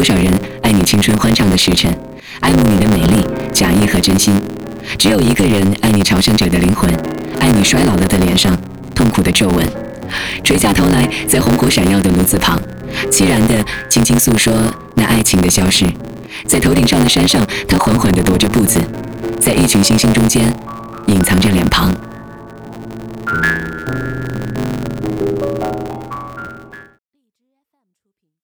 多少人爱你青春欢畅的时辰，爱慕你的美丽、假意和真心；只有一个人爱你朝圣者的灵魂，爱你衰老了的脸上痛苦的皱纹。垂下头来，在红火闪耀的炉子旁，凄然的轻轻诉说那爱情的消逝。在头顶上的山上，他缓缓地踱着步子，在一群星星中间，隐藏着脸庞。